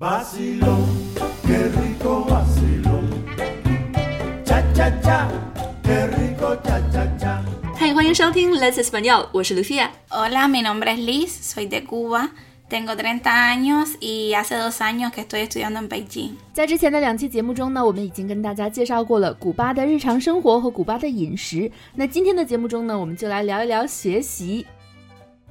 Vacilón, qué rico vacilón. Cha cha cha, qué rico cha cha cha. 嗨，欢迎收听 Let's Español，我是 Lucia。Hola, mi nombre es Liz, soy de Cuba, tengo 30 años y hace dos años que estoy estudiando en Beijing. 在之前的两期节目中呢，我们已经跟大家介绍过了古巴的日常生活和古巴的饮食。那今天的节目中呢，我们就来聊一聊学习。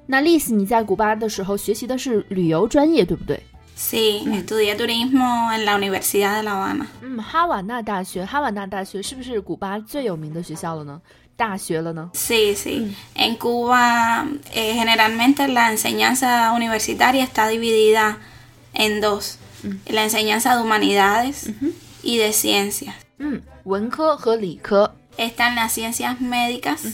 那 Liz，，你在古巴的时候学习的是旅游专业，对不对？Sí, estudié turismo en la Universidad de La Habana. 嗯，哈瓦那大学，哈瓦那大学是不是古巴最有名的学校了呢？大学了呢？ Sí, sí. En Cuba eh, generalmente la enseñanza universitaria está dividida en dos. La enseñanza de humanidades y de ciencias. 嗯，文科和理科。 Están las ciencias médicas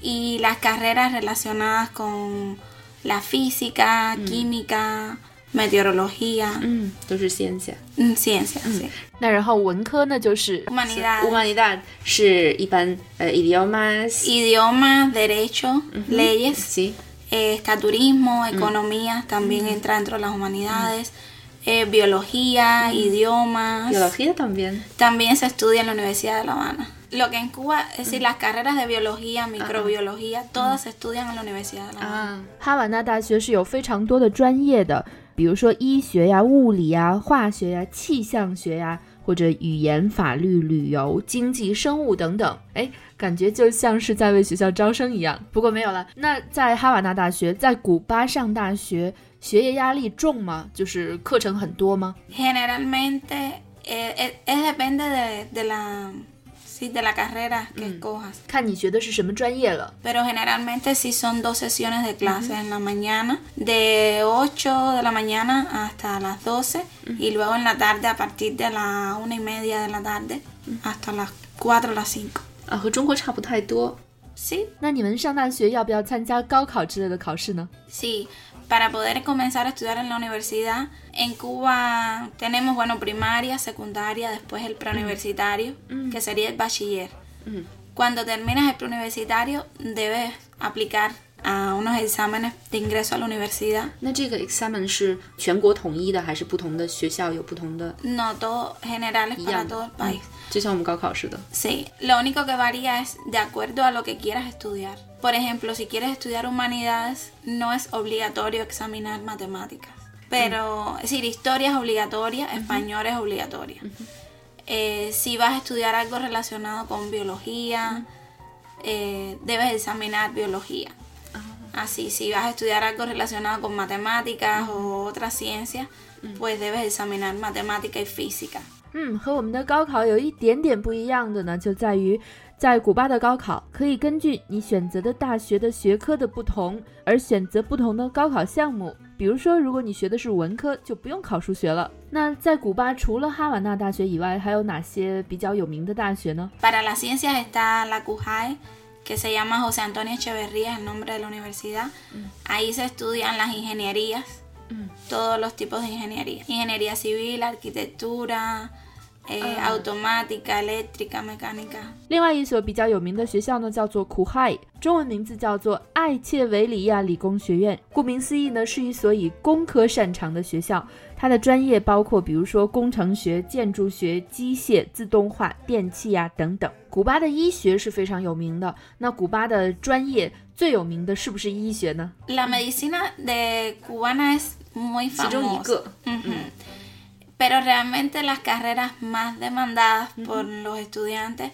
y las carreras relacionadas con la física, química, meteorología, 嗯，都是现象。 mm, ciencias. sí. 那然后文科呢，就是 Humanidades. humanidad 是一般呃 idiomas Idiomas, derecho, leyes, sí eh, está turismo, economía, también entra dentro de las humanidades, eh, biología, idiomas. biología también También se estudia en la Universidad de La Habana. Lo que en Cuba, es decir, las carreras de biología, microbiología, todas se estudian en la Universidad de La Habana. 啊哈瓦那大学是有非常多的专业的， 比如说医学呀、物理呀、化学呀、气象学呀，或者语言、法律、旅游、经济、生物等等。哎，感觉就像是在为学校招生一样。不过没有了。那在哈瓦那大学，在古巴上大学，学业压力重吗？就是课程很多吗？Generalmente es depende de la, sí, de la carrera que escojas. 看你学的是什么专业了。 Pero generalmente sí son dos sesiones de clases en la mañana, de 8 de la mañana hasta las 12 y luego en la tarde a partir de la una y media de la tarde hasta las 4 o las 5. 啊，和中国差不太多。 Sí. Sí. Para poder comenzar a estudiar en la universidad, en Cuba tenemos, bueno, primaria, secundaria, después el preuniversitario, mm. mm. que sería el bachiller. Mm. Cuando terminas el preuniversitario, debes aplicar a unos exámenes de ingreso a la universidad. ¿No examen No, todos generales para todo el país. Sí, lo único que varía es de acuerdo a lo que quieras estudiar. Por ejemplo, si quieres estudiar humanidades, no es obligatorio examinar matemáticas. Pero, es decir, historia es obligatoria, español es obligatoria. Eh, si vas a estudiar algo relacionado con biología, eh, debes examinar biología. Así, si vas a estudiar algo relacionado con matemáticas o otras ciencias, pues debes examinar matemática y física. 嗯，和我们的高考有一点点不一样的呢，就在于在古巴的高考可以根据你选择的大学的学科的不同而选择不同的高考项目。比如说，如果你学的是文科，就不用考数学了。那在古巴除了哈瓦那大学以外，还有哪些比较有名的大学呢？Para las ciencias está la CUJAE, que se llama José Antonio Echeverría, es el nombre de la universidad. Ahí se estudian las ingenierías, todos los tipos de ingeniería. Ingeniería civil, arquitectura, eh, mecánica. 另外一所比较有名的学校呢，叫做苦海，中文名字叫做艾切维里亚理工学院。顾名思义呢，是一所以工科擅长的学校。它的专业包括，比如说工程学、建筑学、机械、自动化、电气呀、等等。古巴的医学是非常有名的。那古巴的专业最有名的是不是医学呢？La medicina de cubana es muy 其中一.个 Ujú. Pero realmente las carreras más demandadas por los estudiantes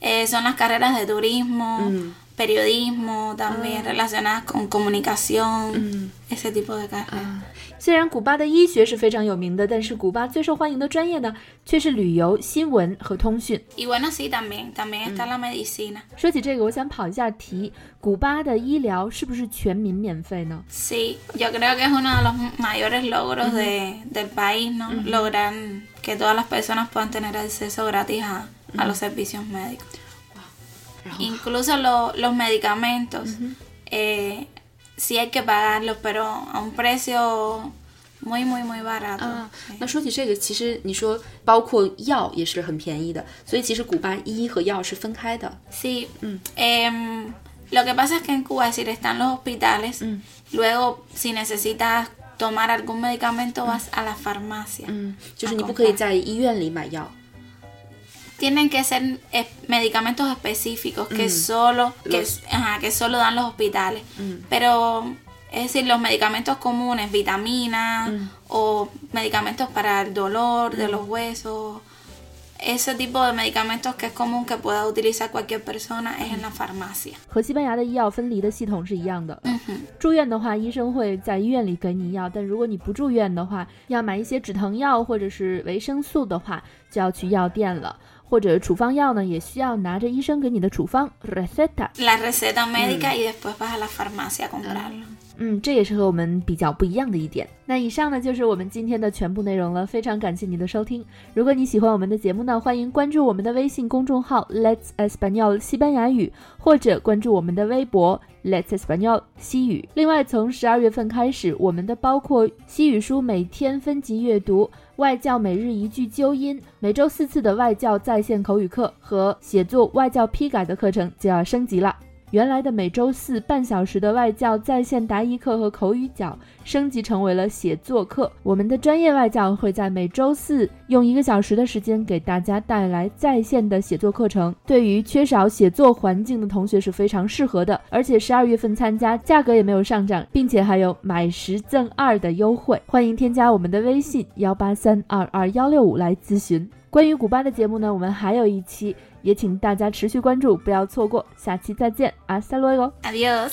eh, son las carreras de turismo, periodismo, también relacionadas con comunicación, ese tipo de carreras. 虽然古巴的医学是非常有名的，但是古巴最受欢迎的专业呢，却是旅游、新闻和通讯。 Y bueno, sí, también, también está la medicina. 说起这个，我想跑一下题：古巴的医疗是不是全民免费呢？ Sí, yo creo que es uno de los mayores logros de- del país, ¿no? Lograr que todas las personas puedan tener acceso gratis a, a los servicios médicos. 然后 Incluso lo- los medicamentos, eh, sí hay que pagarlos, pero a un precio muy, muy, muy barato. 啊 Sí.，那说起这个，其实你说包括药也是很便宜的，所以其实古巴医和药是分开的。 Sí. Em, lo que pasa es que en Cuba, es decir, están los hospitales. Luego, si necesitas tomar algún medicamento vas a la farmacia. 嗯，就是你不可以在医院里买药。 Tienen que ser eh, medicamentos específicos que solo que, Los- ajá, que solo dan los hospitales. Pero es decir, los medicamentos comunes, vitaminas o medicamentos para el dolor de los huesos, ese tipo de medicamentos que es común que pueda utilizar cualquier persona es en la farmacia. 和西班牙的医药分离的系统是一样的。嗯哼。住院的话，医生会在医院里给你药，但如果你不住院的话，要买一些止疼药或者是维生素的话，就要去药店了。 或者处方药呢，也需要拿着医生给你的处方 receta。La receta médica y después vas a la farmacia a comprarlo. 嗯，这也是和我们比较不一样的一点。那以上呢就是我们今天的全部内容了，非常感谢你的收听。如果你喜欢我们的节目呢，欢迎关注我们的微信公众号 Let's Espanol 西班牙语，或者关注我们的微博 Let's Espanol 西语。另外，从十二月份开始，我们的包括西语书每天分级阅读、外教每日一句纠音、每周四次的外教在线口语课和写作外教批改的课程就要升级了。原来的每周四半小时的外教在线答疑课和口语角升级成为了写作课。我们的专业外教会在每周四用一个小时的时间给大家带来在线的写作课程，对于缺少写作环境的同学是非常适合的。而且十二月份参加，价格也没有上涨，并且还有买十赠二的优惠。欢迎添加我们的微信幺八三二二幺六五来咨询。关于古巴的节目呢，我们还有一期，也请大家持续关注，不要错过。下期再见，阿萨罗哟。Adiós.